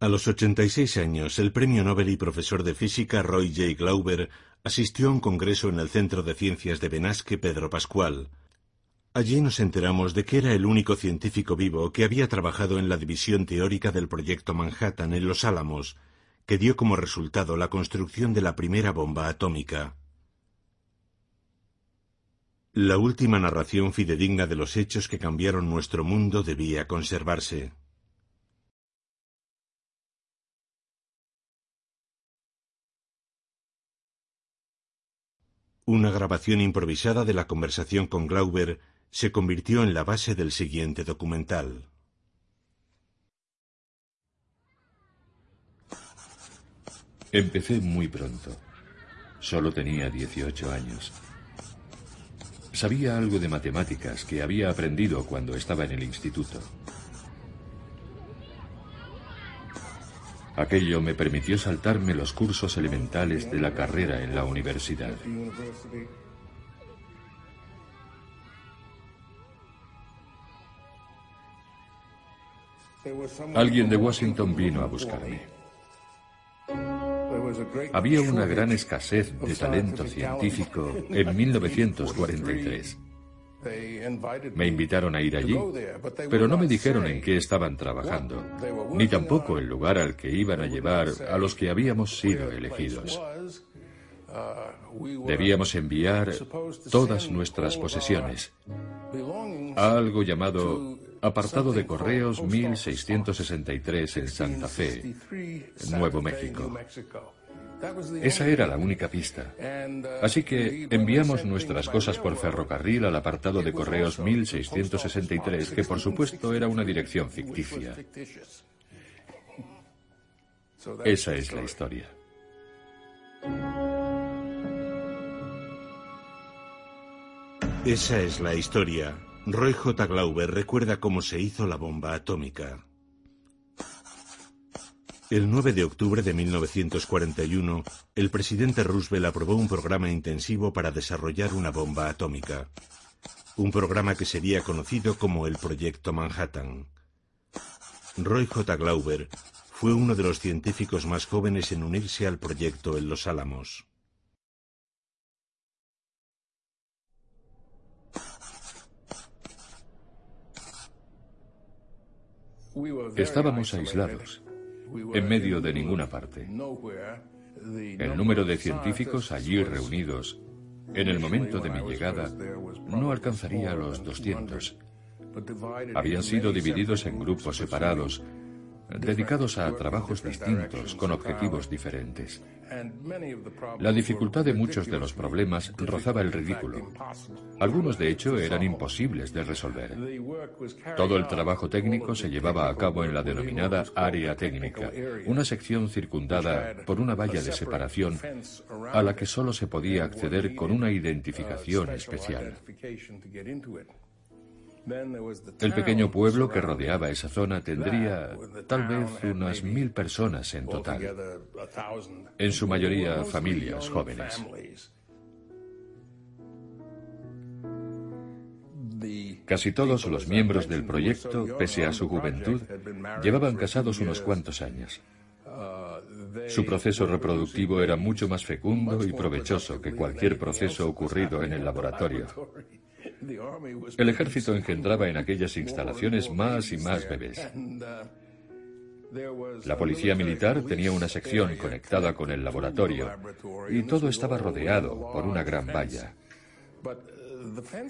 A los 86 años, el premio Nobel y profesor de física Roy J. Glauber asistió a un congreso en el Centro de Ciencias de Benasque Pedro Pascual. Allí nos enteramos de que era el único científico vivo que había trabajado en la división teórica del proyecto Manhattan en Los Álamos, que dio como resultado la construcción de la primera bomba atómica. La última narración fidedigna de los hechos que cambiaron nuestro mundo debía conservarse. Una grabación improvisada de la conversación con Glauber se convirtió en la base del siguiente documental. Empecé muy pronto. Solo tenía 18 años. Sabía algo de matemáticas que había aprendido cuando estaba en el instituto. Aquello me permitió saltarme los cursos elementales de la carrera en la universidad. Alguien de Washington vino a buscarme. Había una gran escasez de talento científico en 1943. Me invitaron a ir allí, pero no me dijeron en qué estaban trabajando, ni tampoco el lugar al que iban a llevar a los que habíamos sido elegidos. Debíamos enviar todas nuestras posesiones a algo llamado Apartado de Correos 1663 en Santa Fe, Nuevo México. Esa era la única pista. Así que enviamos nuestras cosas por ferrocarril al apartado de correos 1663, que por supuesto era una dirección ficticia. Esa es la historia. Esa es la historia. Roy J. Glauber recuerda cómo se hizo la bomba atómica. El 9 de octubre de 1941, el presidente Roosevelt aprobó un programa intensivo para desarrollar una bomba atómica. Un programa que sería conocido como el Proyecto Manhattan. Roy J. Glauber fue uno de los científicos más jóvenes en unirse al proyecto en Los Álamos. Estábamos aislados en medio de ninguna parte. El número de científicos allí reunidos en el momento de mi llegada no alcanzaría los 200. Habían sido divididos en grupos separados dedicados a trabajos distintos con objetivos diferentes. La dificultad de muchos de los problemas rozaba el ridículo. Algunos, de hecho, eran imposibles de resolver. Todo el trabajo técnico se llevaba a cabo en la denominada área técnica, una sección circundada por una valla de separación a la que solo se podía acceder con una identificación especial. El pequeño pueblo que rodeaba esa zona tendría tal vez unas mil personas en total, en su mayoría familias jóvenes. Casi todos los miembros del proyecto, pese a su juventud, llevaban casados unos cuantos años. Su proceso reproductivo era mucho más fecundo y provechoso que cualquier proceso ocurrido en el laboratorio. El ejército engendraba en aquellas instalaciones más y más bebés. La policía militar tenía una sección conectada con el laboratorio y todo estaba rodeado por una gran valla.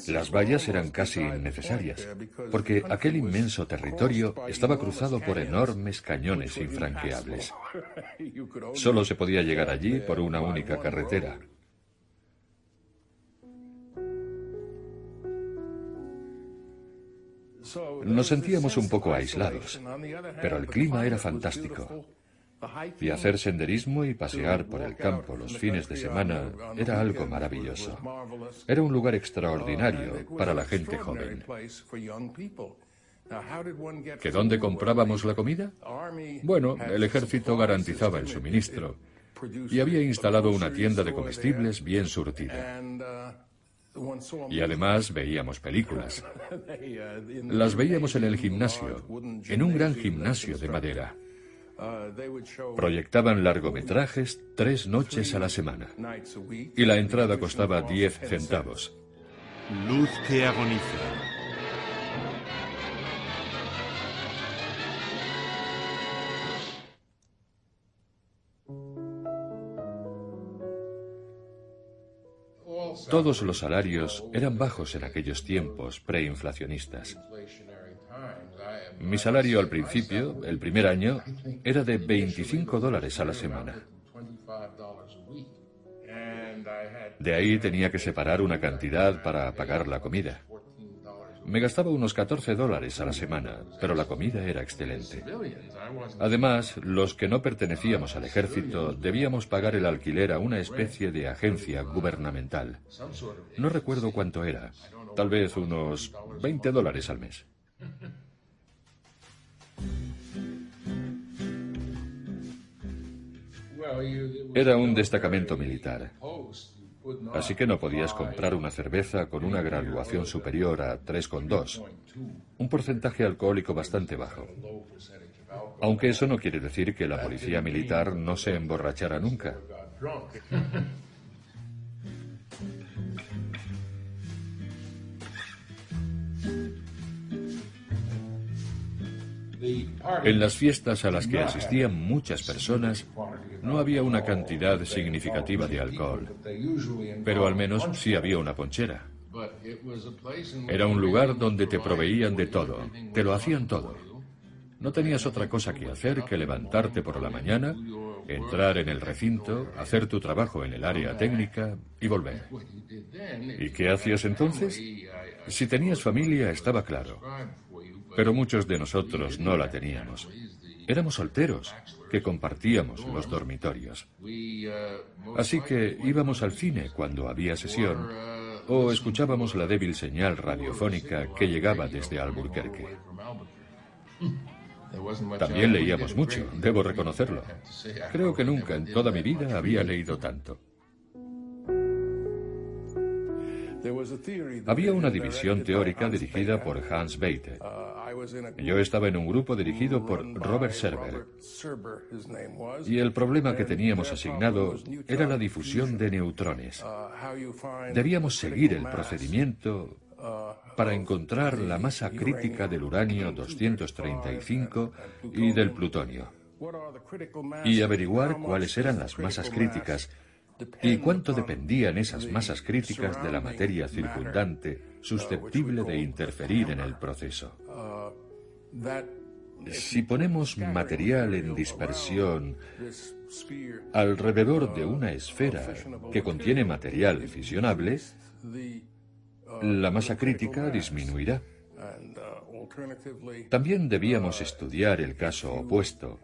Las vallas eran casi innecesarias, porque aquel inmenso territorio estaba cruzado por enormes cañones infranqueables. Solo se podía llegar allí por una única carretera. Nos sentíamos un poco aislados, pero el clima era fantástico. Y hacer senderismo y pasear por el campo los fines de semana era algo maravilloso. Era un lugar extraordinario para la gente joven. ¿Que dónde comprábamos la comida? Bueno, el ejército garantizaba el suministro y había instalado una tienda de comestibles bien surtida. Y además veíamos películas. Las veíamos en el gimnasio, en un gran gimnasio de madera. Proyectaban largometrajes tres noches a la semana y la entrada costaba 10 centavos. Luz que agoniza. Todos los salarios eran bajos en aquellos tiempos preinflacionistas. Mi salario al principio, el primer año, era de 25 dólares a la semana. De ahí tenía que separar una cantidad para pagar la comida. Me gastaba unos 14 dólares a la semana, pero la comida era excelente. Además, los que no pertenecíamos al ejército debíamos pagar el alquiler a una especie de agencia gubernamental. No recuerdo cuánto era, tal vez unos 20 dólares al mes. Era un destacamento militar. Así que no podías comprar una cerveza con una graduación superior a 3,2, un porcentaje alcohólico bastante bajo. Aunque eso no quiere decir que la policía militar no se emborrachara nunca. En las fiestas a las que asistían muchas personas, no había una cantidad significativa de alcohol, pero al menos sí había una ponchera. Era un lugar donde te proveían de todo, te lo hacían todo. No tenías otra cosa que hacer que levantarte por la mañana, entrar en el recinto, hacer tu trabajo en el área técnica y volver. ¿Y qué hacías entonces? Si tenías familia, estaba claro. Pero muchos de nosotros no la teníamos. Éramos solteros, que compartíamos los dormitorios. Así que íbamos al cine cuando había sesión o escuchábamos la débil señal radiofónica que llegaba desde Albuquerque. También leíamos mucho, debo reconocerlo. Creo que nunca en toda mi vida había leído tanto. Había una división teórica dirigida por Hans Bethe. Yo estaba en un grupo dirigido por Robert Serber. Y el problema que teníamos asignado era la difusión de neutrones. Debíamos seguir el procedimiento para encontrar la masa crítica del uranio 235 y del plutonio. Y averiguar cuáles eran las masas críticas y cuánto dependían esas masas críticas de la materia circundante susceptible de interferir en el proceso. Si ponemos material en dispersión alrededor de una esfera que contiene material fisionable, la masa crítica disminuirá. También debíamos estudiar el caso opuesto,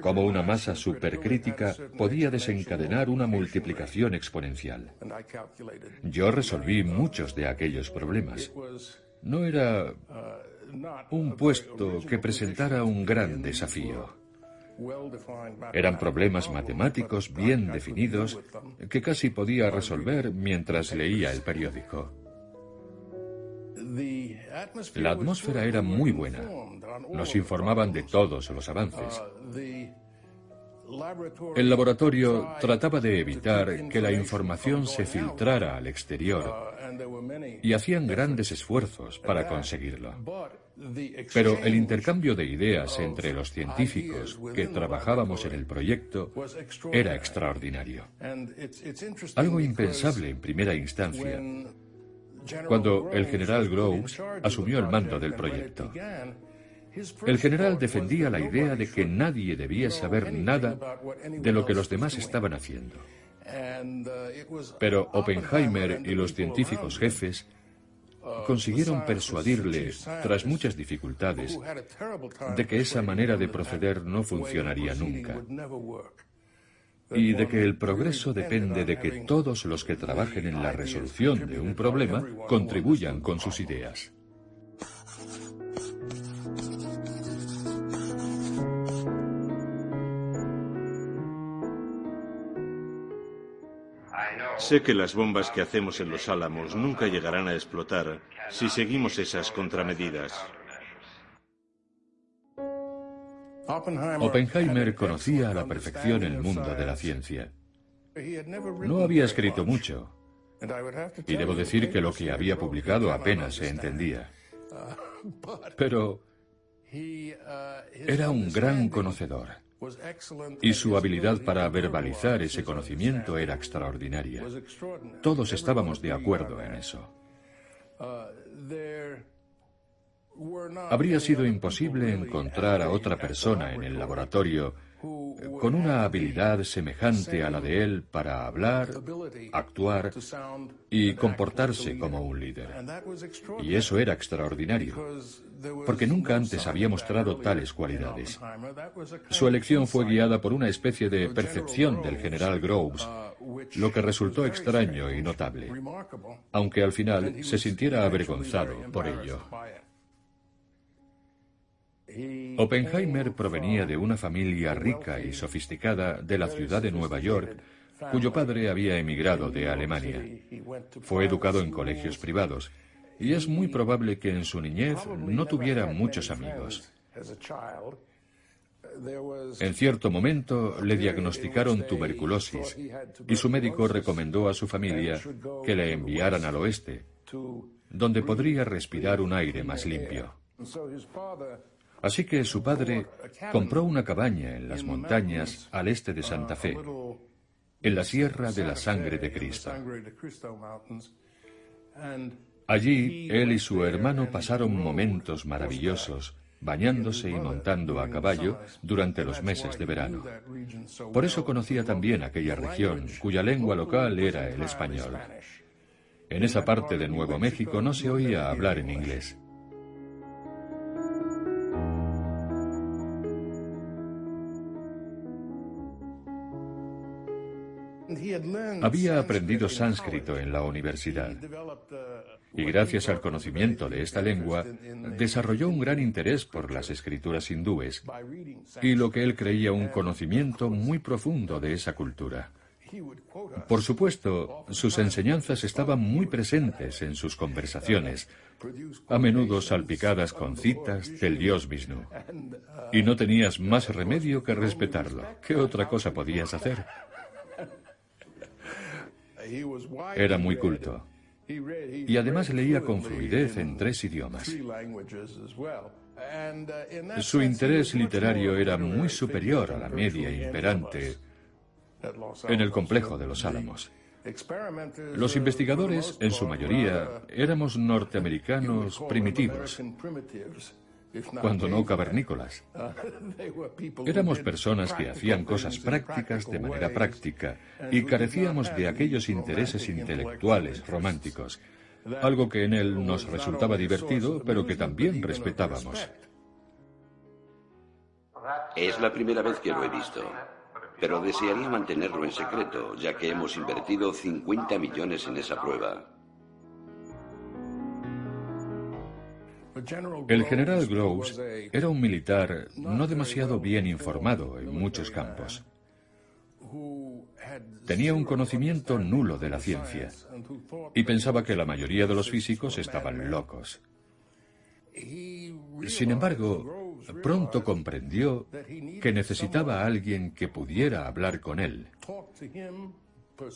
cómo una masa supercrítica podía desencadenar una multiplicación exponencial. Yo resolví muchos de aquellos problemas. No era un puesto que presentara un gran desafío. Eran problemas matemáticos bien definidos que casi podía resolver mientras leía el periódico. La atmósfera era muy buena. Nos informaban de todos los avances. El laboratorio trataba de evitar que la información se filtrara al exterior y hacían grandes esfuerzos para conseguirlo. Pero el intercambio de ideas entre los científicos que trabajábamos en el proyecto era extraordinario. Algo impensable en primera instancia cuando el general Groves asumió el mando del proyecto. El general defendía la idea de que nadie debía saber nada de lo que los demás estaban haciendo. Pero Oppenheimer y los científicos jefes consiguieron persuadirle, tras muchas dificultades, de que esa manera de proceder no funcionaría nunca y de que el progreso depende de que todos los que trabajen en la resolución de un problema contribuyan con sus ideas. Sé que las bombas que hacemos en los álamos nunca llegarán a explotar si seguimos esas contramedidas. Oppenheimer conocía a la perfección el mundo de la ciencia. No había escrito mucho, y debo decir que lo que había publicado apenas se entendía. Pero era un gran conocedor. Y su habilidad para verbalizar ese conocimiento era extraordinaria. Todos estábamos de acuerdo en eso. Habría sido imposible encontrar a otra persona en el laboratorio con una habilidad semejante a la de él para hablar, actuar y comportarse como un líder. Y eso era extraordinario, porque nunca antes había mostrado tales cualidades. Su elección fue guiada por una especie de percepción del general Groves, lo que resultó extraño y notable, aunque al final se sintiera avergonzado por ello. Oppenheimer provenía de una familia rica y sofisticada de la ciudad de Nueva York, cuyo padre había emigrado de Alemania. Fue educado en colegios privados, y es muy probable que en su niñez no tuviera muchos amigos. En cierto momento le diagnosticaron tuberculosis y su médico recomendó a su familia que le enviaran al oeste, donde podría respirar un aire más limpio. Así que su padre compró una cabaña en las montañas al este de Santa Fe, en la Sierra de la Sangre de Cristo. Allí, él y su hermano pasaron momentos maravillosos, bañándose y montando a caballo durante los meses de verano. Por eso conocía también aquella región, cuya lengua local era el español. En esa parte de Nuevo México no se oía hablar en inglés. Había aprendido sánscrito en la universidad y gracias al conocimiento de esta lengua desarrolló un gran interés por las escrituras hindúes y lo que él creía un conocimiento muy profundo de esa cultura. Por supuesto, sus enseñanzas estaban muy presentes en sus conversaciones, a menudo salpicadas con citas del dios Vishnu. Y no tenías más remedio que respetarlo. ¿Qué otra cosa podías hacer? Era muy culto. Y además leía con fluidez en tres idiomas. Su interés literario era muy superior a la media imperante en el complejo de los Álamos. Los investigadores, en su mayoría, éramos norteamericanos primitivos cuando no cavernícolas. Éramos personas que hacían cosas prácticas de manera práctica y carecíamos de aquellos intereses intelectuales románticos, algo que en él nos resultaba divertido, pero que también respetábamos. Es la primera vez que lo he visto, pero desearía mantenerlo en secreto, ya que hemos invertido 50 millones en esa prueba. El general Groves era un militar no demasiado bien informado en muchos campos. Tenía un conocimiento nulo de la ciencia y pensaba que la mayoría de los físicos estaban locos. Sin embargo, pronto comprendió que necesitaba a alguien que pudiera hablar con él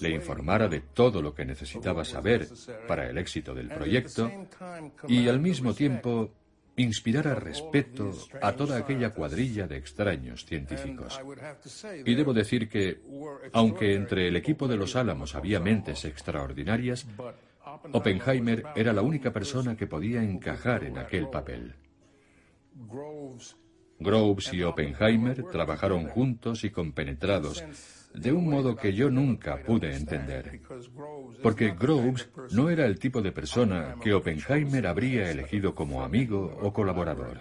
le informara de todo lo que necesitaba saber para el éxito del proyecto y al mismo tiempo inspirara respeto a toda aquella cuadrilla de extraños científicos. Y debo decir que, aunque entre el equipo de los Álamos había mentes extraordinarias, Oppenheimer era la única persona que podía encajar en aquel papel. Groves y Oppenheimer trabajaron juntos y compenetrados de un modo que yo nunca pude entender. Porque Groves no era el tipo de persona que Oppenheimer habría elegido como amigo o colaborador.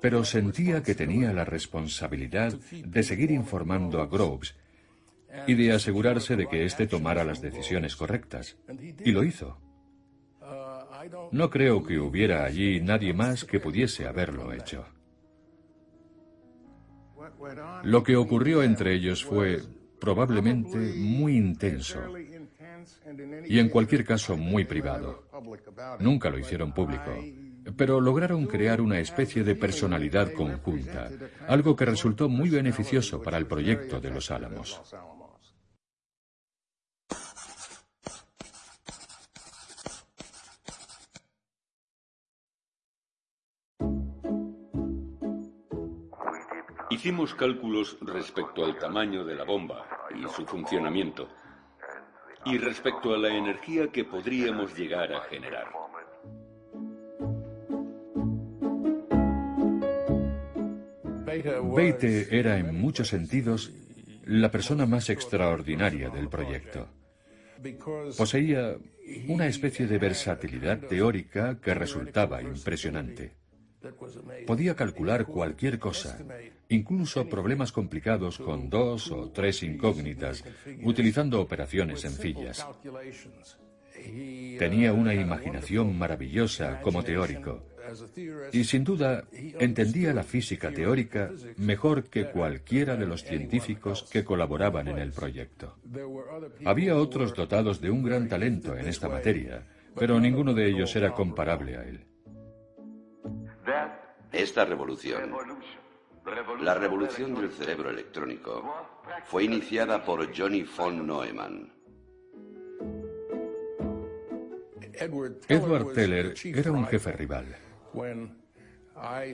Pero sentía que tenía la responsabilidad de seguir informando a Groves y de asegurarse de que éste tomara las decisiones correctas. Y lo hizo. No creo que hubiera allí nadie más que pudiese haberlo hecho. Lo que ocurrió entre ellos fue probablemente muy intenso y en cualquier caso muy privado. Nunca lo hicieron público. pero lograron crear una especie de personalidad conjunta, algo que resultó muy beneficioso para el proyecto de los Álamos. Hicimos cálculos respecto al tamaño de la bomba y su funcionamiento, y respecto a la energía que podríamos llegar a generar. Beite era en muchos sentidos la persona más extraordinaria del proyecto. Poseía una especie de versatilidad teórica que resultaba impresionante. Podía calcular cualquier cosa, incluso problemas complicados con dos o tres incógnitas, utilizando operaciones sencillas. Tenía una imaginación maravillosa como teórico y sin duda entendía la física teórica mejor que cualquiera de los científicos que colaboraban en el proyecto. Había otros dotados de un gran talento en esta materia, pero ninguno de ellos era comparable a él. Esta revolución, la revolución del cerebro electrónico, fue iniciada por Johnny von Neumann. Edward Teller era un jefe rival.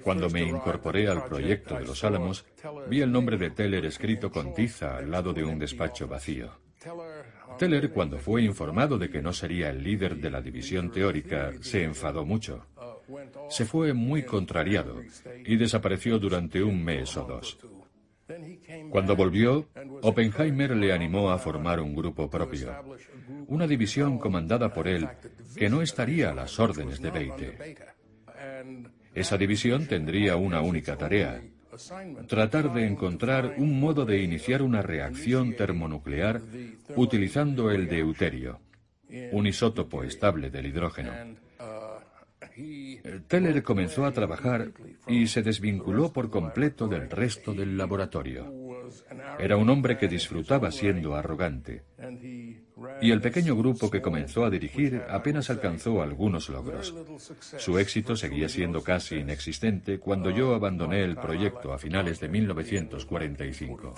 Cuando me incorporé al proyecto de los Álamos, vi el nombre de Teller escrito con tiza al lado de un despacho vacío. Teller, cuando fue informado de que no sería el líder de la división teórica, se enfadó mucho. Se fue muy contrariado y desapareció durante un mes o dos. Cuando volvió, Oppenheimer le animó a formar un grupo propio, una división comandada por él que no estaría a las órdenes de Beite. Esa división tendría una única tarea, tratar de encontrar un modo de iniciar una reacción termonuclear utilizando el deuterio, un isótopo estable del hidrógeno. Teller comenzó a trabajar y se desvinculó por completo del resto del laboratorio. Era un hombre que disfrutaba siendo arrogante. Y el pequeño grupo que comenzó a dirigir apenas alcanzó algunos logros. Su éxito seguía siendo casi inexistente cuando yo abandoné el proyecto a finales de 1945.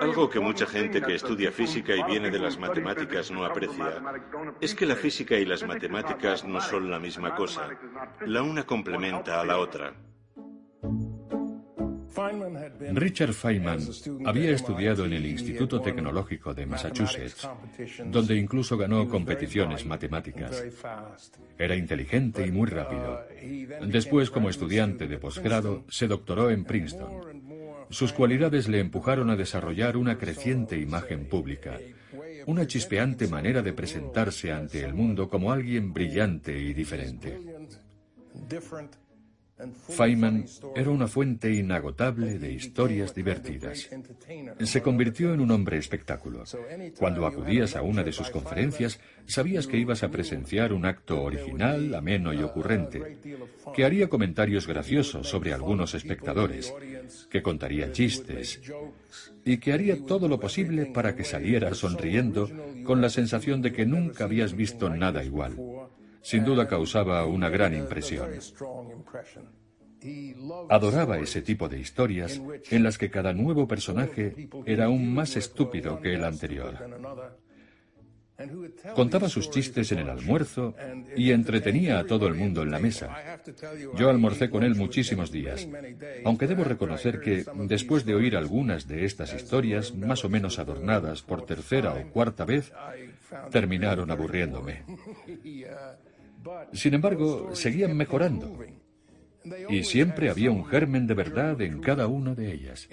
Algo que mucha gente que estudia física y viene de las matemáticas no aprecia es que la física y las matemáticas no son la misma cosa. La una complementa a la otra. Richard Feynman había estudiado en el Instituto Tecnológico de Massachusetts, donde incluso ganó competiciones matemáticas. Era inteligente y muy rápido. Después, como estudiante de posgrado, se doctoró en Princeton. Sus cualidades le empujaron a desarrollar una creciente imagen pública, una chispeante manera de presentarse ante el mundo como alguien brillante y diferente. Feynman era una fuente inagotable de historias divertidas. Se convirtió en un hombre espectáculo. Cuando acudías a una de sus conferencias, sabías que ibas a presenciar un acto original, ameno y ocurrente, que haría comentarios graciosos sobre algunos espectadores, que contaría chistes y que haría todo lo posible para que salieras sonriendo con la sensación de que nunca habías visto nada igual sin duda causaba una gran impresión. Adoraba ese tipo de historias en las que cada nuevo personaje era aún más estúpido que el anterior. Contaba sus chistes en el almuerzo y entretenía a todo el mundo en la mesa. Yo almorcé con él muchísimos días, aunque debo reconocer que, después de oír algunas de estas historias, más o menos adornadas por tercera o cuarta vez, terminaron aburriéndome. Sin embargo, seguían mejorando. Y siempre había un germen de verdad en cada una de ellas.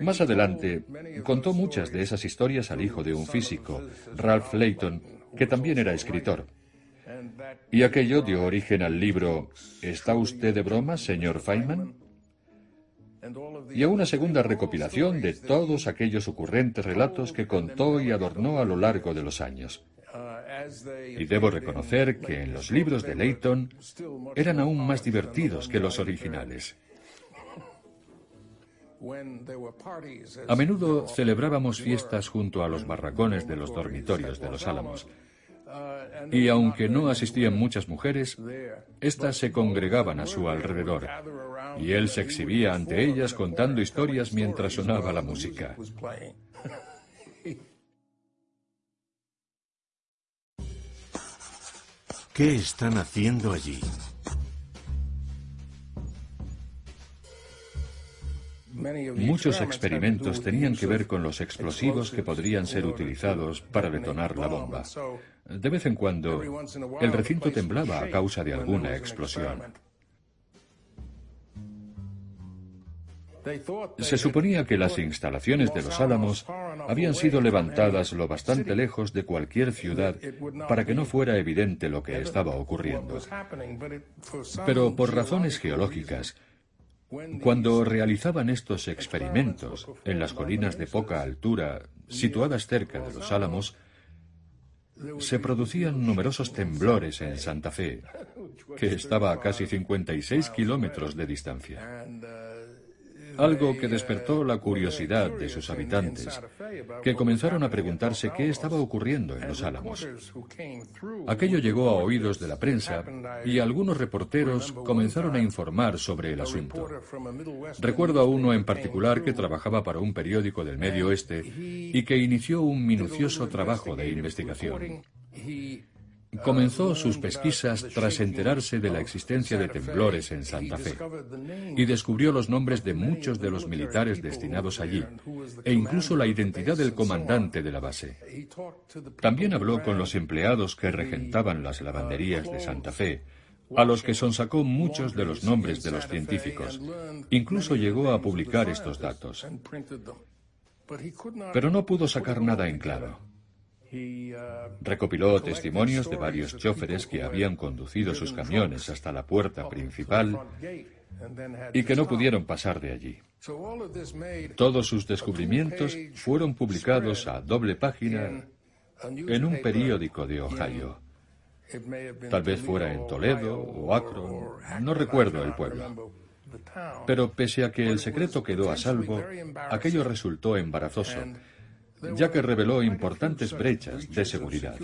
Más adelante, contó muchas de esas historias al hijo de un físico, Ralph Layton, que también era escritor. Y aquello dio origen al libro ¿Está usted de broma, señor Feynman? Y a una segunda recopilación de todos aquellos ocurrentes relatos que contó y adornó a lo largo de los años. Y debo reconocer que en los libros de Leighton eran aún más divertidos que los originales. A menudo celebrábamos fiestas junto a los barracones de los dormitorios de los Álamos. Y aunque no asistían muchas mujeres, éstas se congregaban a su alrededor, y él se exhibía ante ellas contando historias mientras sonaba la música. ¿Qué están haciendo allí? Muchos experimentos tenían que ver con los explosivos que podrían ser utilizados para detonar la bomba. De vez en cuando, el recinto temblaba a causa de alguna explosión. Se suponía que las instalaciones de los Álamos habían sido levantadas lo bastante lejos de cualquier ciudad para que no fuera evidente lo que estaba ocurriendo. Pero por razones geológicas, cuando realizaban estos experimentos en las colinas de poca altura situadas cerca de los Álamos, se producían numerosos temblores en Santa Fe, que estaba a casi 56 kilómetros de distancia algo que despertó la curiosidad de sus habitantes, que comenzaron a preguntarse qué estaba ocurriendo en los Álamos. Aquello llegó a oídos de la prensa y algunos reporteros comenzaron a informar sobre el asunto. Recuerdo a uno en particular que trabajaba para un periódico del Medio Oeste y que inició un minucioso trabajo de investigación. Comenzó sus pesquisas tras enterarse de la existencia de temblores en Santa Fe y descubrió los nombres de muchos de los militares destinados allí e incluso la identidad del comandante de la base. También habló con los empleados que regentaban las lavanderías de Santa Fe, a los que sonsacó muchos de los nombres de los científicos. Incluso llegó a publicar estos datos. Pero no pudo sacar nada en claro. Recopiló testimonios de varios choferes que habían conducido sus camiones hasta la puerta principal y que no pudieron pasar de allí. Todos sus descubrimientos fueron publicados a doble página en un periódico de Ohio. Tal vez fuera en Toledo o Akron, no recuerdo el pueblo. Pero pese a que el secreto quedó a salvo, aquello resultó embarazoso ya que reveló importantes brechas de seguridad.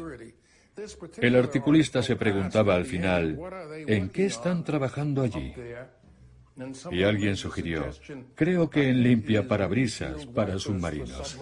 El articulista se preguntaba al final, ¿en qué están trabajando allí? Y alguien sugirió, creo que en limpia parabrisas para submarinos.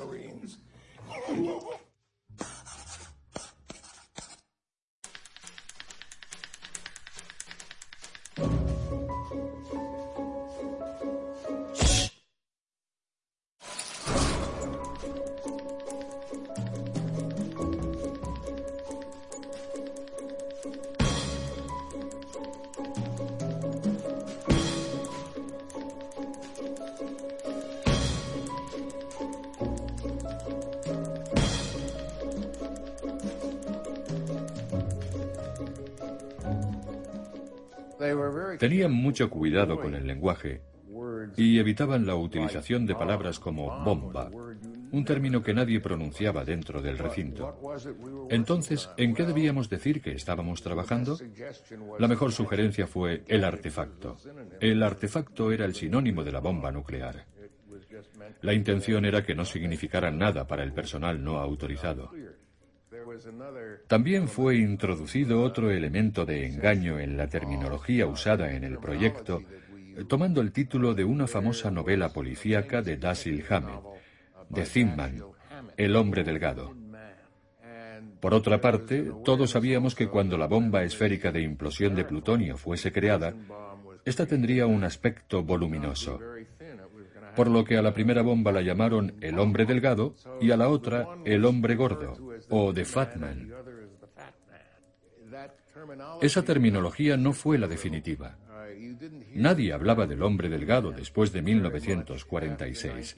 Tenían mucho cuidado con el lenguaje y evitaban la utilización de palabras como bomba, un término que nadie pronunciaba dentro del recinto. Entonces, ¿en qué debíamos decir que estábamos trabajando? La mejor sugerencia fue el artefacto. El artefacto era el sinónimo de la bomba nuclear. La intención era que no significara nada para el personal no autorizado. También fue introducido otro elemento de engaño en la terminología usada en el proyecto, tomando el título de una famosa novela policíaca de Dasil Hammett, de Zinman, El hombre delgado. Por otra parte, todos sabíamos que cuando la bomba esférica de implosión de plutonio fuese creada, esta tendría un aspecto voluminoso por lo que a la primera bomba la llamaron el hombre delgado y a la otra el hombre gordo o the fat man. Esa terminología no fue la definitiva. Nadie hablaba del hombre delgado después de 1946.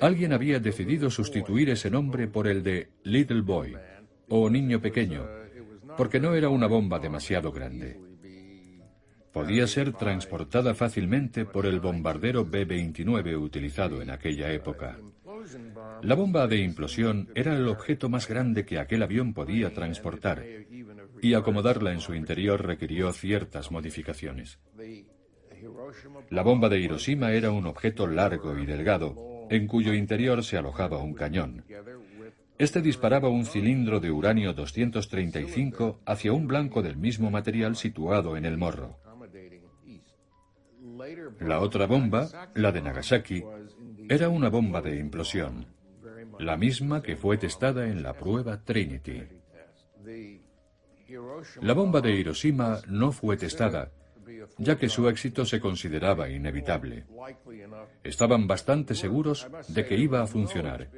Alguien había decidido sustituir ese nombre por el de Little Boy o niño pequeño, porque no era una bomba demasiado grande podía ser transportada fácilmente por el bombardero B-29 utilizado en aquella época. La bomba de implosión era el objeto más grande que aquel avión podía transportar, y acomodarla en su interior requirió ciertas modificaciones. La bomba de Hiroshima era un objeto largo y delgado, en cuyo interior se alojaba un cañón. Este disparaba un cilindro de uranio 235 hacia un blanco del mismo material situado en el morro. La otra bomba, la de Nagasaki, era una bomba de implosión, la misma que fue testada en la prueba Trinity. La bomba de Hiroshima no fue testada, ya que su éxito se consideraba inevitable. Estaban bastante seguros de que iba a funcionar.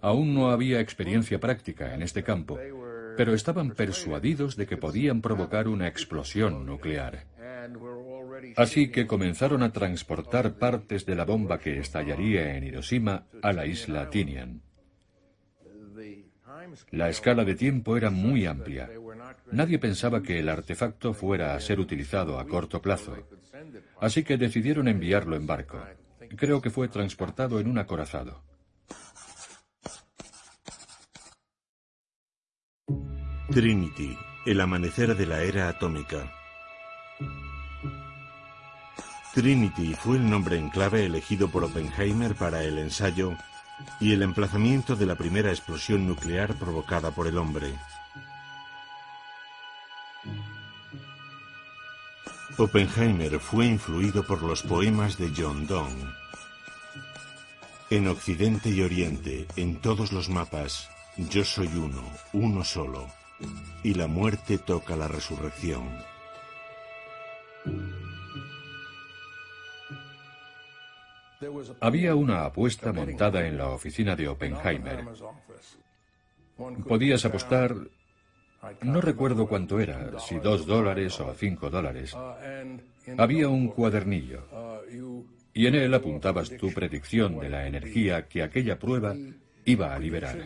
Aún no había experiencia práctica en este campo, pero estaban persuadidos de que podían provocar una explosión nuclear. Así que comenzaron a transportar partes de la bomba que estallaría en Hiroshima a la isla Tinian. La escala de tiempo era muy amplia. Nadie pensaba que el artefacto fuera a ser utilizado a corto plazo. Así que decidieron enviarlo en barco. Creo que fue transportado en un acorazado. Trinity, el amanecer de la era atómica. Trinity fue el nombre en clave elegido por Oppenheimer para el ensayo y el emplazamiento de la primera explosión nuclear provocada por el hombre. Oppenheimer fue influido por los poemas de John Donne. En Occidente y Oriente, en todos los mapas, yo soy uno, uno solo, y la muerte toca la resurrección. Había una apuesta montada en la oficina de Oppenheimer. Podías apostar, no recuerdo cuánto era, si dos dólares o cinco dólares. Había un cuadernillo y en él apuntabas tu predicción de la energía que aquella prueba iba a liberar.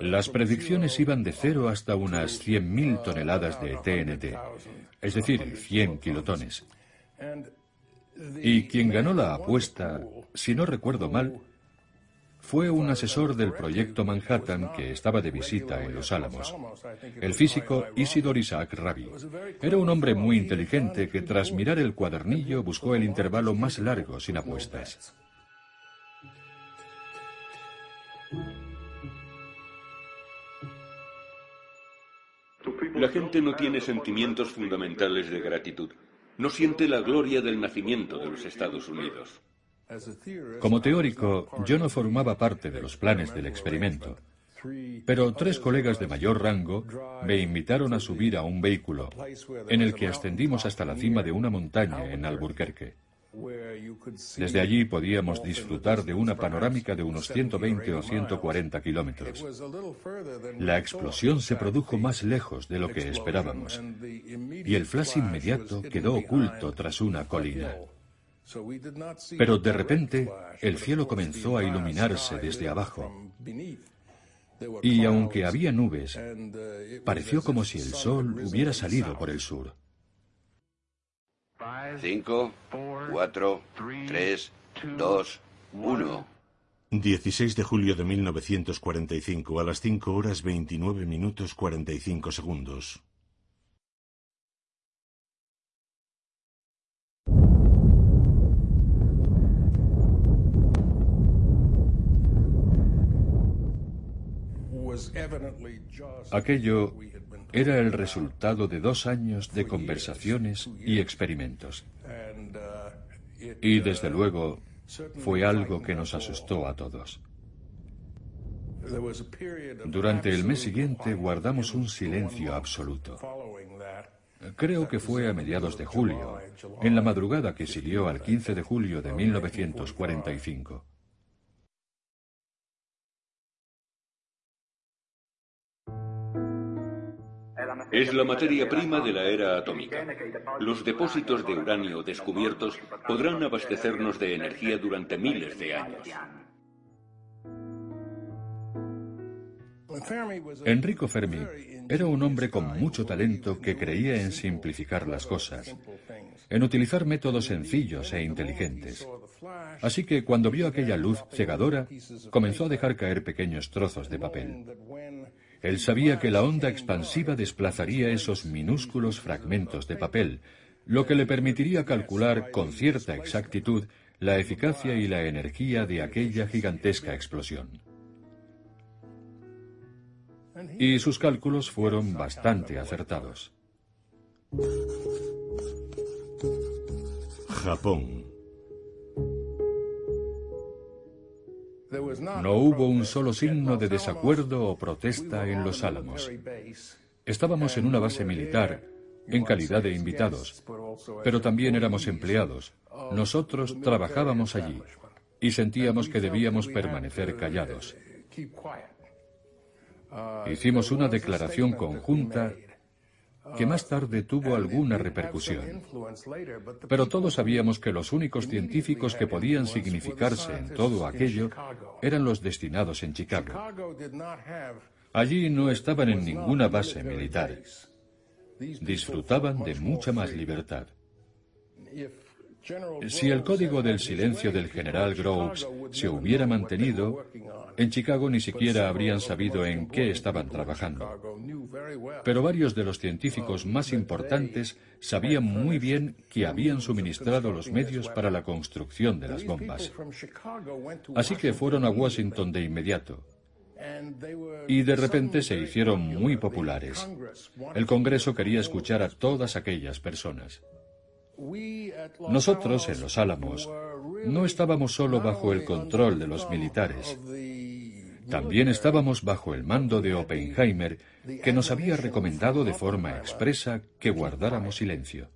Las predicciones iban de cero hasta unas 100.000 toneladas de TNT, es decir, 100 kilotones. Y quien ganó la apuesta, si no recuerdo mal, fue un asesor del proyecto Manhattan que estaba de visita en Los Álamos, el físico Isidor Isaac Rabi. Era un hombre muy inteligente que tras mirar el cuadernillo buscó el intervalo más largo sin apuestas. La gente no tiene sentimientos fundamentales de gratitud no siente la gloria del nacimiento de los Estados Unidos. Como teórico, yo no formaba parte de los planes del experimento, pero tres colegas de mayor rango me invitaron a subir a un vehículo en el que ascendimos hasta la cima de una montaña en Albuquerque. Desde allí podíamos disfrutar de una panorámica de unos 120 o 140 kilómetros. La explosión se produjo más lejos de lo que esperábamos y el flash inmediato quedó oculto tras una colina. Pero de repente el cielo comenzó a iluminarse desde abajo. Y aunque había nubes, pareció como si el sol hubiera salido por el sur. 5, 4, 3, 2, 1. 16 de julio de 1945 a las 5 horas 29 minutos 45 segundos. Aquello era el resultado de dos años de conversaciones y experimentos. Y desde luego fue algo que nos asustó a todos. Durante el mes siguiente guardamos un silencio absoluto. Creo que fue a mediados de julio, en la madrugada que siguió al 15 de julio de 1945. Es la materia prima de la era atómica. Los depósitos de uranio descubiertos podrán abastecernos de energía durante miles de años. Enrico Fermi era un hombre con mucho talento que creía en simplificar las cosas, en utilizar métodos sencillos e inteligentes. Así que cuando vio aquella luz cegadora, comenzó a dejar caer pequeños trozos de papel. Él sabía que la onda expansiva desplazaría esos minúsculos fragmentos de papel, lo que le permitiría calcular con cierta exactitud la eficacia y la energía de aquella gigantesca explosión. Y sus cálculos fueron bastante acertados. Japón. No hubo un solo signo de desacuerdo o protesta en los Álamos. Estábamos en una base militar, en calidad de invitados, pero también éramos empleados. Nosotros trabajábamos allí y sentíamos que debíamos permanecer callados. Hicimos una declaración conjunta que más tarde tuvo alguna repercusión. Pero todos sabíamos que los únicos científicos que podían significarse en todo aquello eran los destinados en Chicago. Allí no estaban en ninguna base militar. Disfrutaban de mucha más libertad. Si el código del silencio del general Groves se hubiera mantenido, en Chicago ni siquiera habrían sabido en qué estaban trabajando. Pero varios de los científicos más importantes sabían muy bien que habían suministrado los medios para la construcción de las bombas. Así que fueron a Washington de inmediato. Y de repente se hicieron muy populares. El Congreso quería escuchar a todas aquellas personas. Nosotros en Los Álamos no estábamos solo bajo el control de los militares, también estábamos bajo el mando de Oppenheimer, que nos había recomendado de forma expresa que guardáramos silencio.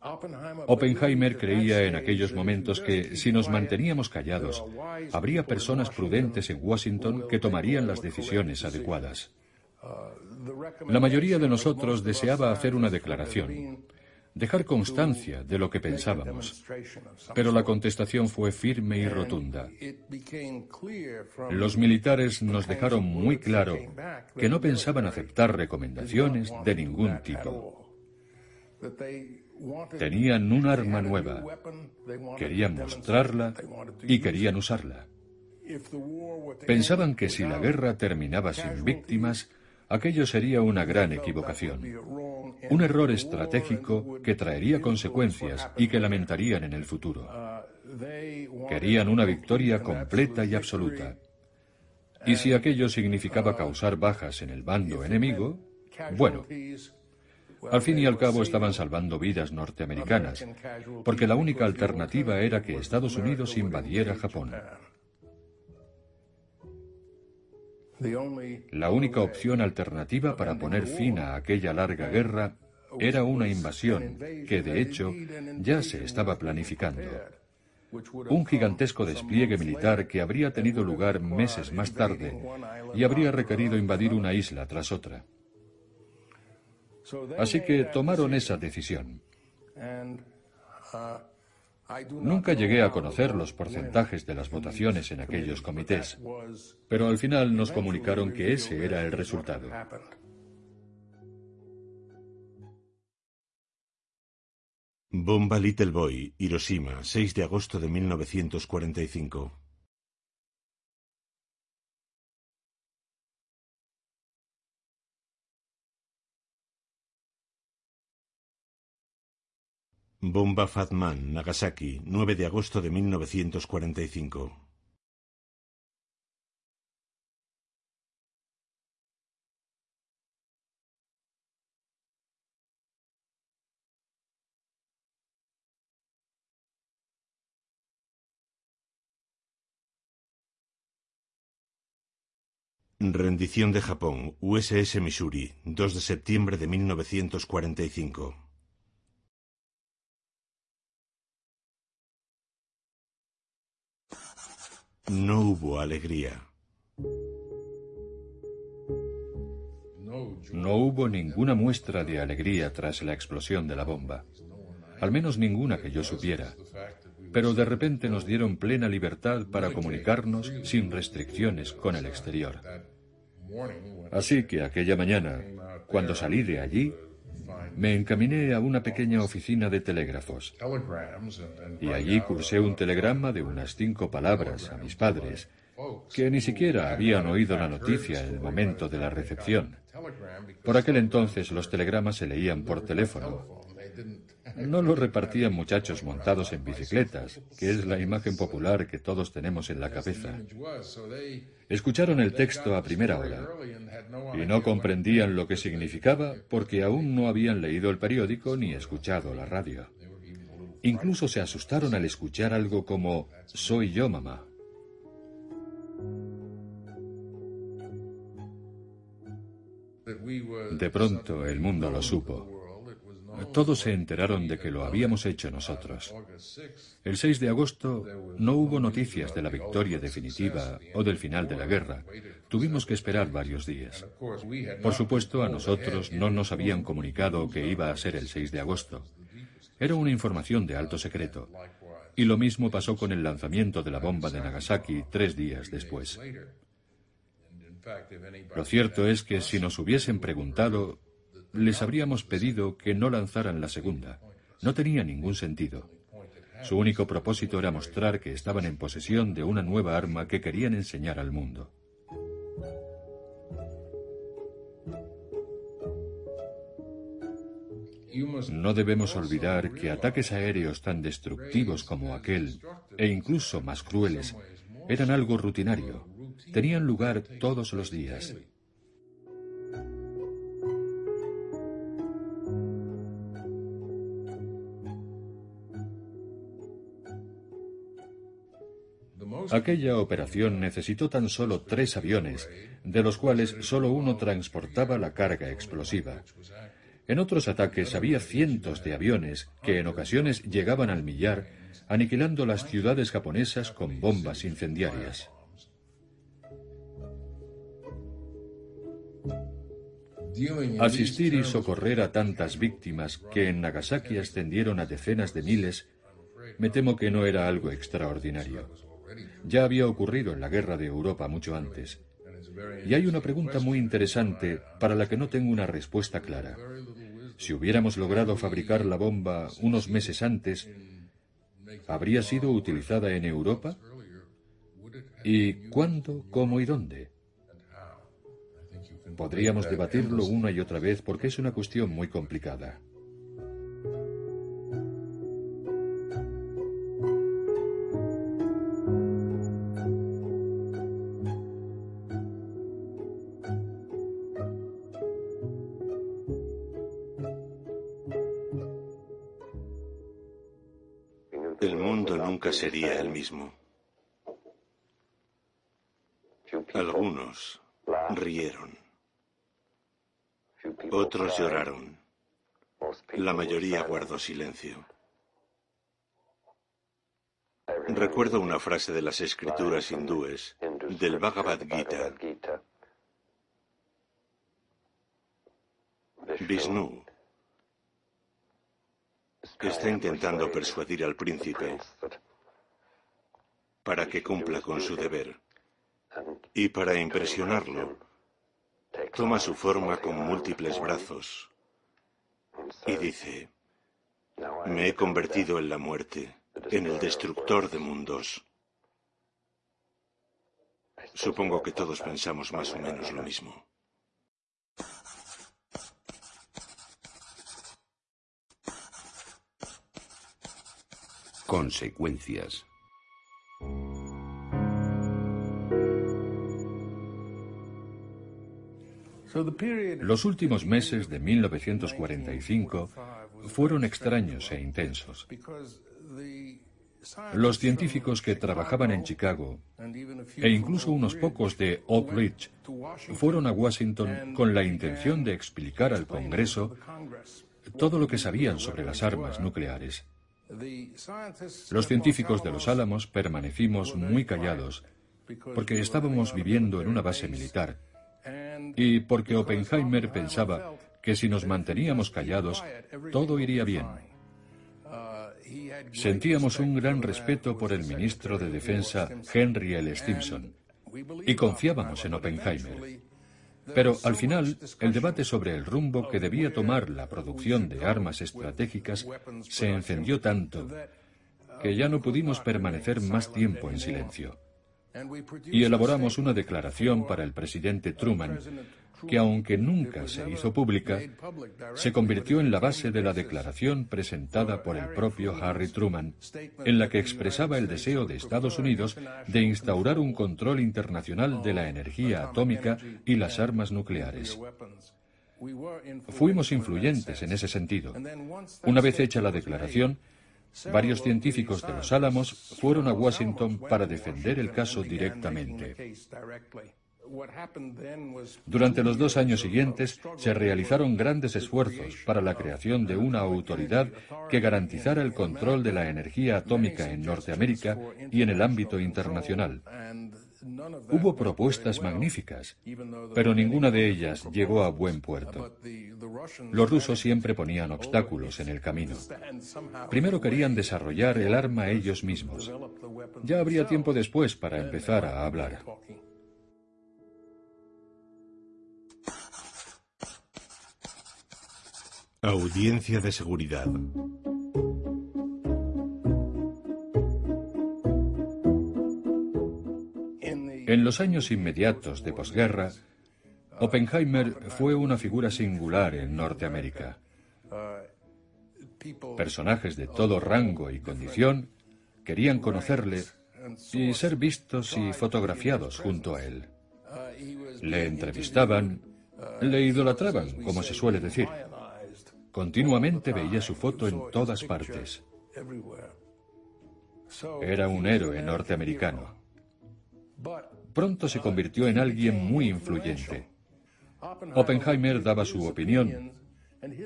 Oppenheimer creía en aquellos momentos que, si nos manteníamos callados, habría personas prudentes en Washington que tomarían las decisiones adecuadas. La mayoría de nosotros deseaba hacer una declaración, dejar constancia de lo que pensábamos. Pero la contestación fue firme y rotunda. Los militares nos dejaron muy claro que no pensaban aceptar recomendaciones de ningún tipo. Tenían un arma nueva, querían mostrarla y querían usarla. Pensaban que si la guerra terminaba sin víctimas, aquello sería una gran equivocación, un error estratégico que traería consecuencias y que lamentarían en el futuro. Querían una victoria completa y absoluta. Y si aquello significaba causar bajas en el bando enemigo, bueno, al fin y al cabo estaban salvando vidas norteamericanas, porque la única alternativa era que Estados Unidos invadiera Japón. La única opción alternativa para poner fin a aquella larga guerra era una invasión que, de hecho, ya se estaba planificando. Un gigantesco despliegue militar que habría tenido lugar meses más tarde y habría requerido invadir una isla tras otra. Así que tomaron esa decisión. Nunca llegué a conocer los porcentajes de las votaciones en aquellos comités, pero al final nos comunicaron que ese era el resultado. Bomba Little Boy, Hiroshima, 6 de agosto de 1945. Bomba Fatman, Nagasaki, 9 de agosto de 1945. Rendición de Japón, USS Missouri, 2 de septiembre de 1945. No hubo alegría. No hubo ninguna muestra de alegría tras la explosión de la bomba. Al menos ninguna que yo supiera. Pero de repente nos dieron plena libertad para comunicarnos sin restricciones con el exterior. Así que aquella mañana, cuando salí de allí, me encaminé a una pequeña oficina de telégrafos. Y allí cursé un telegrama de unas cinco palabras a mis padres, que ni siquiera habían oído la noticia en el momento de la recepción. Por aquel entonces los telegramas se leían por teléfono. No lo repartían muchachos montados en bicicletas, que es la imagen popular que todos tenemos en la cabeza. Escucharon el texto a primera hora y no comprendían lo que significaba porque aún no habían leído el periódico ni escuchado la radio. Incluso se asustaron al escuchar algo como Soy yo, mamá. De pronto el mundo lo supo. Todos se enteraron de que lo habíamos hecho nosotros. El 6 de agosto no hubo noticias de la victoria definitiva o del final de la guerra. Tuvimos que esperar varios días. Por supuesto, a nosotros no nos habían comunicado que iba a ser el 6 de agosto. Era una información de alto secreto. Y lo mismo pasó con el lanzamiento de la bomba de Nagasaki tres días después. Lo cierto es que si nos hubiesen preguntado, les habríamos pedido que no lanzaran la segunda. No tenía ningún sentido. Su único propósito era mostrar que estaban en posesión de una nueva arma que querían enseñar al mundo. No debemos olvidar que ataques aéreos tan destructivos como aquel, e incluso más crueles, eran algo rutinario. Tenían lugar todos los días. Aquella operación necesitó tan solo tres aviones, de los cuales solo uno transportaba la carga explosiva. En otros ataques había cientos de aviones que en ocasiones llegaban al millar, aniquilando las ciudades japonesas con bombas incendiarias. Asistir y socorrer a tantas víctimas que en Nagasaki ascendieron a decenas de miles, me temo que no era algo extraordinario. Ya había ocurrido en la guerra de Europa mucho antes. Y hay una pregunta muy interesante para la que no tengo una respuesta clara. Si hubiéramos logrado fabricar la bomba unos meses antes, ¿habría sido utilizada en Europa? ¿Y cuándo, cómo y dónde? Podríamos debatirlo una y otra vez porque es una cuestión muy complicada. Sería el mismo. Algunos rieron. Otros lloraron. La mayoría guardó silencio. Recuerdo una frase de las escrituras hindúes, del Bhagavad Gita. Vishnu está intentando persuadir al príncipe para que cumpla con su deber. Y para impresionarlo, toma su forma con múltiples brazos y dice, me he convertido en la muerte, en el destructor de mundos. Supongo que todos pensamos más o menos lo mismo. Consecuencias. Los últimos meses de 1945 fueron extraños e intensos. Los científicos que trabajaban en Chicago e incluso unos pocos de Oak Ridge fueron a Washington con la intención de explicar al Congreso todo lo que sabían sobre las armas nucleares. Los científicos de los Álamos permanecimos muy callados porque estábamos viviendo en una base militar y porque Oppenheimer pensaba que si nos manteníamos callados, todo iría bien. Sentíamos un gran respeto por el ministro de Defensa Henry L. Stimson y confiábamos en Oppenheimer. Pero al final, el debate sobre el rumbo que debía tomar la producción de armas estratégicas se encendió tanto que ya no pudimos permanecer más tiempo en silencio y elaboramos una declaración para el presidente Truman que aunque nunca se hizo pública, se convirtió en la base de la declaración presentada por el propio Harry Truman, en la que expresaba el deseo de Estados Unidos de instaurar un control internacional de la energía atómica y las armas nucleares. Fuimos influyentes en ese sentido. Una vez hecha la declaración, varios científicos de los Álamos fueron a Washington para defender el caso directamente. Durante los dos años siguientes se realizaron grandes esfuerzos para la creación de una autoridad que garantizara el control de la energía atómica en Norteamérica y en el ámbito internacional. Hubo propuestas magníficas, pero ninguna de ellas llegó a buen puerto. Los rusos siempre ponían obstáculos en el camino. Primero querían desarrollar el arma ellos mismos. Ya habría tiempo después para empezar a hablar. Audiencia de seguridad. En los años inmediatos de posguerra, Oppenheimer fue una figura singular en Norteamérica. Personajes de todo rango y condición querían conocerle y ser vistos y fotografiados junto a él. Le entrevistaban, le idolatraban, como se suele decir. Continuamente veía su foto en todas partes. Era un héroe norteamericano. Pronto se convirtió en alguien muy influyente. Oppenheimer daba su opinión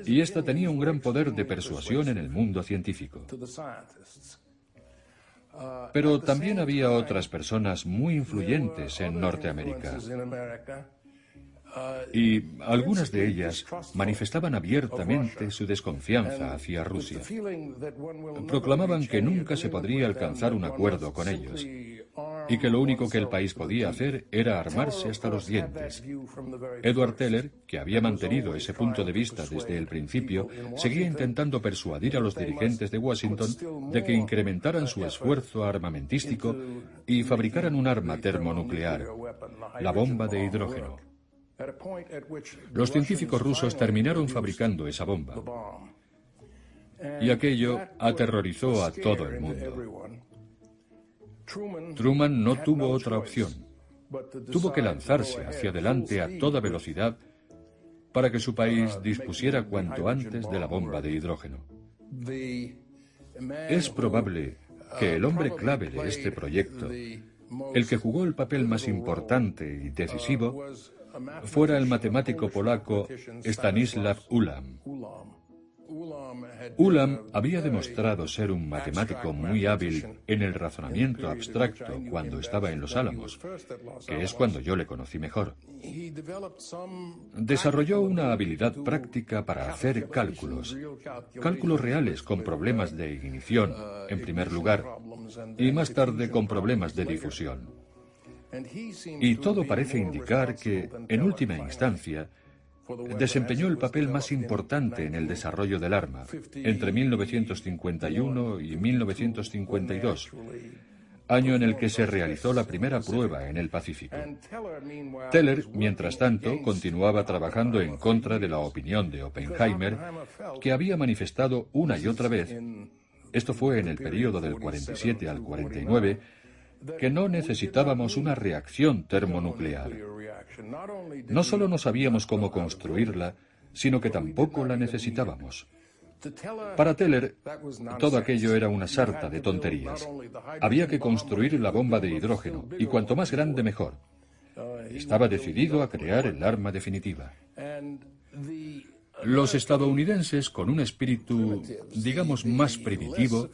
y ésta tenía un gran poder de persuasión en el mundo científico. Pero también había otras personas muy influyentes en Norteamérica y algunas de ellas manifestaban abiertamente su desconfianza hacia Rusia. Proclamaban que nunca se podría alcanzar un acuerdo con ellos y que lo único que el país podía hacer era armarse hasta los dientes. Edward Teller, que había mantenido ese punto de vista desde el principio, seguía intentando persuadir a los dirigentes de Washington de que incrementaran su esfuerzo armamentístico y fabricaran un arma termonuclear, la bomba de hidrógeno. Los científicos rusos terminaron fabricando esa bomba. Y aquello aterrorizó a todo el mundo. Truman no tuvo otra opción. Tuvo que lanzarse hacia adelante a toda velocidad para que su país dispusiera cuanto antes de la bomba de hidrógeno. Es probable que el hombre clave de este proyecto, el que jugó el papel más importante y decisivo, fuera el matemático polaco Stanislav Ulam. Ulam había demostrado ser un matemático muy hábil en el razonamiento abstracto cuando estaba en Los Álamos, que es cuando yo le conocí mejor. Desarrolló una habilidad práctica para hacer cálculos, cálculos reales con problemas de ignición, en primer lugar, y más tarde con problemas de difusión. Y todo parece indicar que, en última instancia, desempeñó el papel más importante en el desarrollo del arma entre 1951 y 1952, año en el que se realizó la primera prueba en el Pacífico. Teller, mientras tanto, continuaba trabajando en contra de la opinión de Oppenheimer, que había manifestado una y otra vez, esto fue en el periodo del 47 al 49, que no necesitábamos una reacción termonuclear. No solo no sabíamos cómo construirla, sino que tampoco la necesitábamos. Para Teller, todo aquello era una sarta de tonterías. Había que construir la bomba de hidrógeno, y cuanto más grande mejor. Estaba decidido a crear el arma definitiva. Los estadounidenses, con un espíritu, digamos, más primitivo,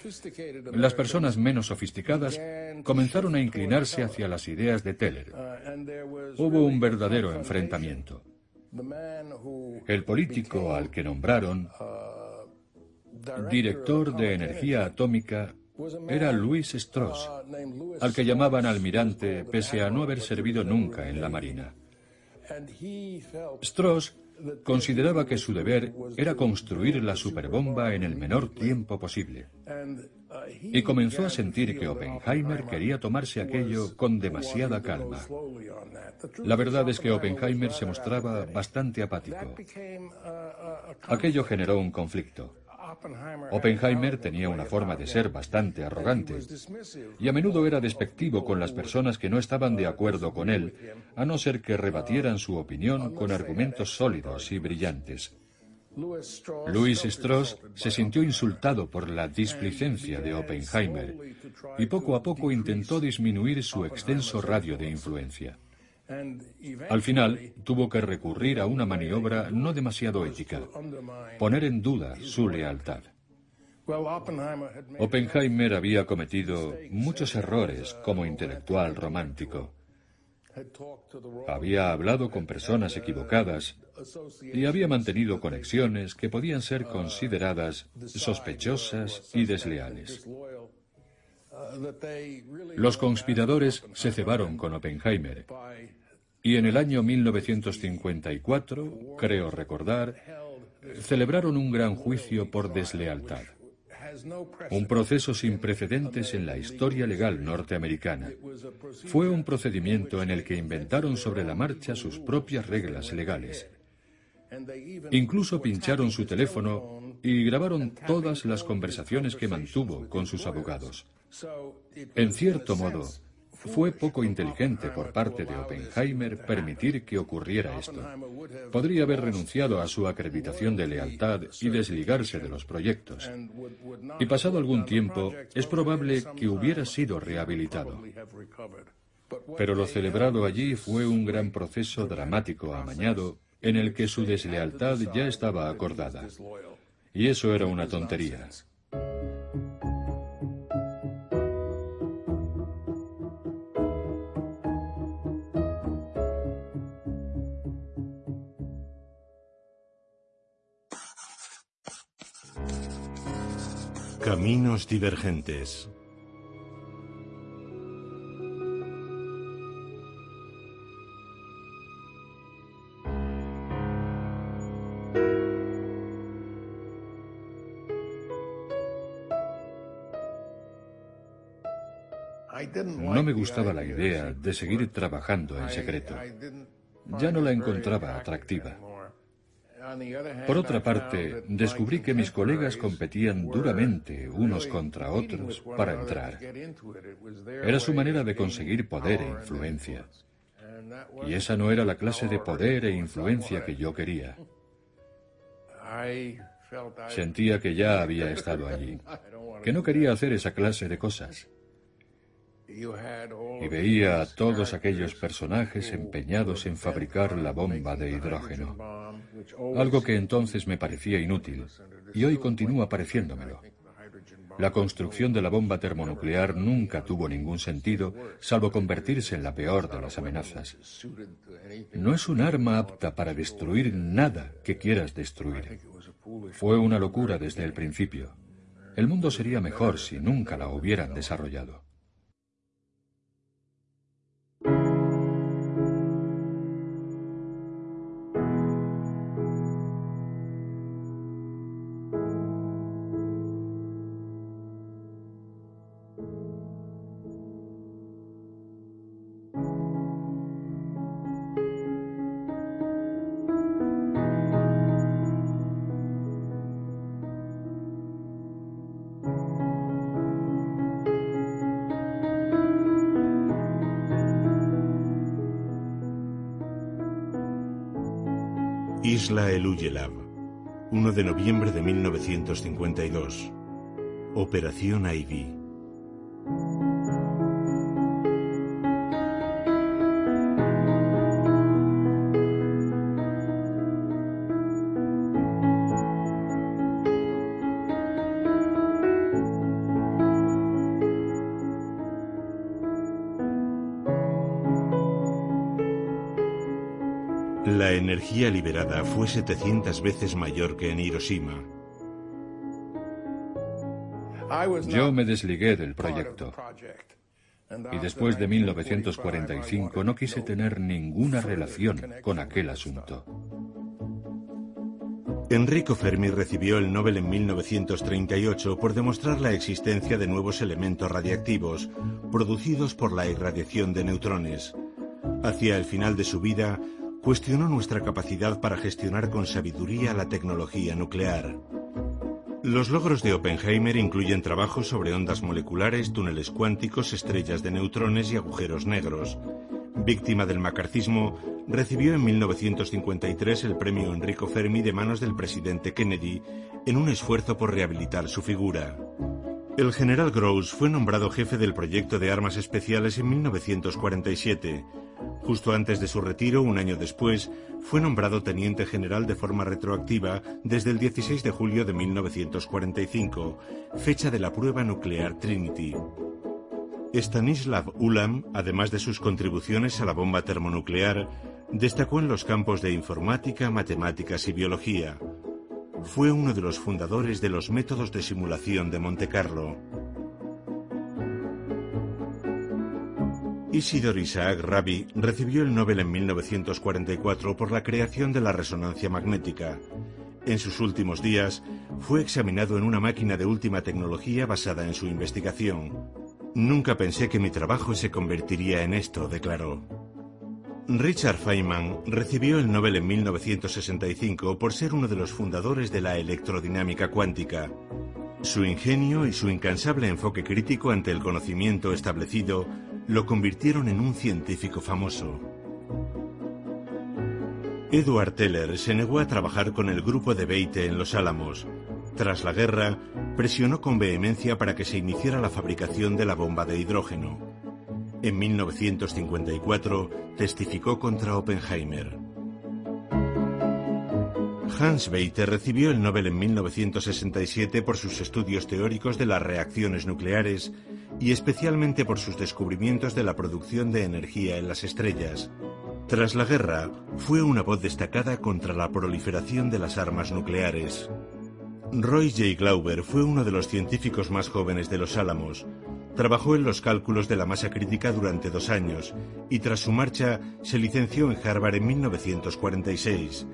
las personas menos sofisticadas, comenzaron a inclinarse hacia las ideas de Teller. Hubo un verdadero enfrentamiento. El político al que nombraron director de energía atómica era Louis Strauss, al que llamaban almirante pese a no haber servido nunca en la Marina. Strauss consideraba que su deber era construir la superbomba en el menor tiempo posible. Y comenzó a sentir que Oppenheimer quería tomarse aquello con demasiada calma. La verdad es que Oppenheimer se mostraba bastante apático. Aquello generó un conflicto. Oppenheimer tenía una forma de ser bastante arrogante y a menudo era despectivo con las personas que no estaban de acuerdo con él, a no ser que rebatieran su opinión con argumentos sólidos y brillantes. Louis Strauss se sintió insultado por la displicencia de Oppenheimer y poco a poco intentó disminuir su extenso radio de influencia. Al final, tuvo que recurrir a una maniobra no demasiado ética, poner en duda su lealtad. Oppenheimer había cometido muchos errores como intelectual romántico. Había hablado con personas equivocadas y había mantenido conexiones que podían ser consideradas sospechosas y desleales. Los conspiradores se cebaron con Oppenheimer y en el año 1954, creo recordar, celebraron un gran juicio por deslealtad. Un proceso sin precedentes en la historia legal norteamericana. Fue un procedimiento en el que inventaron sobre la marcha sus propias reglas legales. Incluso pincharon su teléfono y grabaron todas las conversaciones que mantuvo con sus abogados. En cierto modo, fue poco inteligente por parte de Oppenheimer permitir que ocurriera esto. Podría haber renunciado a su acreditación de lealtad y desligarse de los proyectos. Y pasado algún tiempo, es probable que hubiera sido rehabilitado. Pero lo celebrado allí fue un gran proceso dramático amañado en el que su deslealtad ya estaba acordada. Y eso era una tontería. Caminos divergentes. No me gustaba la idea de seguir trabajando en secreto. Ya no la encontraba atractiva. Por otra parte, descubrí que mis colegas competían duramente unos contra otros para entrar. Era su manera de conseguir poder e influencia. Y esa no era la clase de poder e influencia que yo quería. Sentía que ya había estado allí, que no quería hacer esa clase de cosas y veía a todos aquellos personajes empeñados en fabricar la bomba de hidrógeno, algo que entonces me parecía inútil y hoy continúa pareciéndomelo. La construcción de la bomba termonuclear nunca tuvo ningún sentido, salvo convertirse en la peor de las amenazas. No es un arma apta para destruir nada que quieras destruir. Fue una locura desde el principio. El mundo sería mejor si nunca la hubieran desarrollado. Isla Eluyelav, 1 de noviembre de 1952. Operación Ivy. La energía liberada fue 700 veces mayor que en Hiroshima. Yo me desligué del proyecto. Y después de 1945 no quise tener ninguna relación con aquel asunto. Enrico Fermi recibió el Nobel en 1938 por demostrar la existencia de nuevos elementos radiactivos producidos por la irradiación de neutrones. Hacia el final de su vida, cuestionó nuestra capacidad para gestionar con sabiduría la tecnología nuclear. Los logros de Oppenheimer incluyen trabajos sobre ondas moleculares, túneles cuánticos, estrellas de neutrones y agujeros negros. Víctima del macarcismo, recibió en 1953 el premio Enrico Fermi de manos del presidente Kennedy en un esfuerzo por rehabilitar su figura. El general Gross fue nombrado jefe del proyecto de armas especiales en 1947. Justo antes de su retiro, un año después, fue nombrado teniente general de forma retroactiva desde el 16 de julio de 1945, fecha de la prueba nuclear Trinity. Stanislav Ulam, además de sus contribuciones a la bomba termonuclear, destacó en los campos de informática, matemáticas y biología. Fue uno de los fundadores de los métodos de simulación de Monte Isidor Isaac Rabi recibió el Nobel en 1944 por la creación de la resonancia magnética. En sus últimos días, fue examinado en una máquina de última tecnología basada en su investigación. Nunca pensé que mi trabajo se convertiría en esto, declaró. Richard Feynman recibió el Nobel en 1965 por ser uno de los fundadores de la electrodinámica cuántica. Su ingenio y su incansable enfoque crítico ante el conocimiento establecido lo convirtieron en un científico famoso. Edward Teller se negó a trabajar con el grupo de Beite en Los Álamos, tras la guerra, presionó con vehemencia para que se iniciara la fabricación de la bomba de hidrógeno. En 1954 testificó contra Oppenheimer. Hans Bethe recibió el Nobel en 1967 por sus estudios teóricos de las reacciones nucleares y especialmente por sus descubrimientos de la producción de energía en las estrellas. Tras la guerra, fue una voz destacada contra la proliferación de las armas nucleares. Roy J. Glauber fue uno de los científicos más jóvenes de los Álamos. Trabajó en los cálculos de la masa crítica durante dos años y tras su marcha se licenció en Harvard en 1946.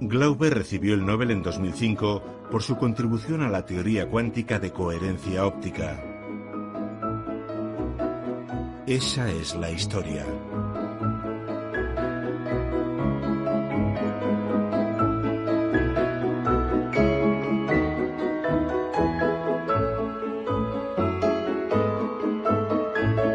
Glauber recibió el Nobel en 2005 por su contribución a la teoría cuántica de coherencia óptica. Esa es la historia.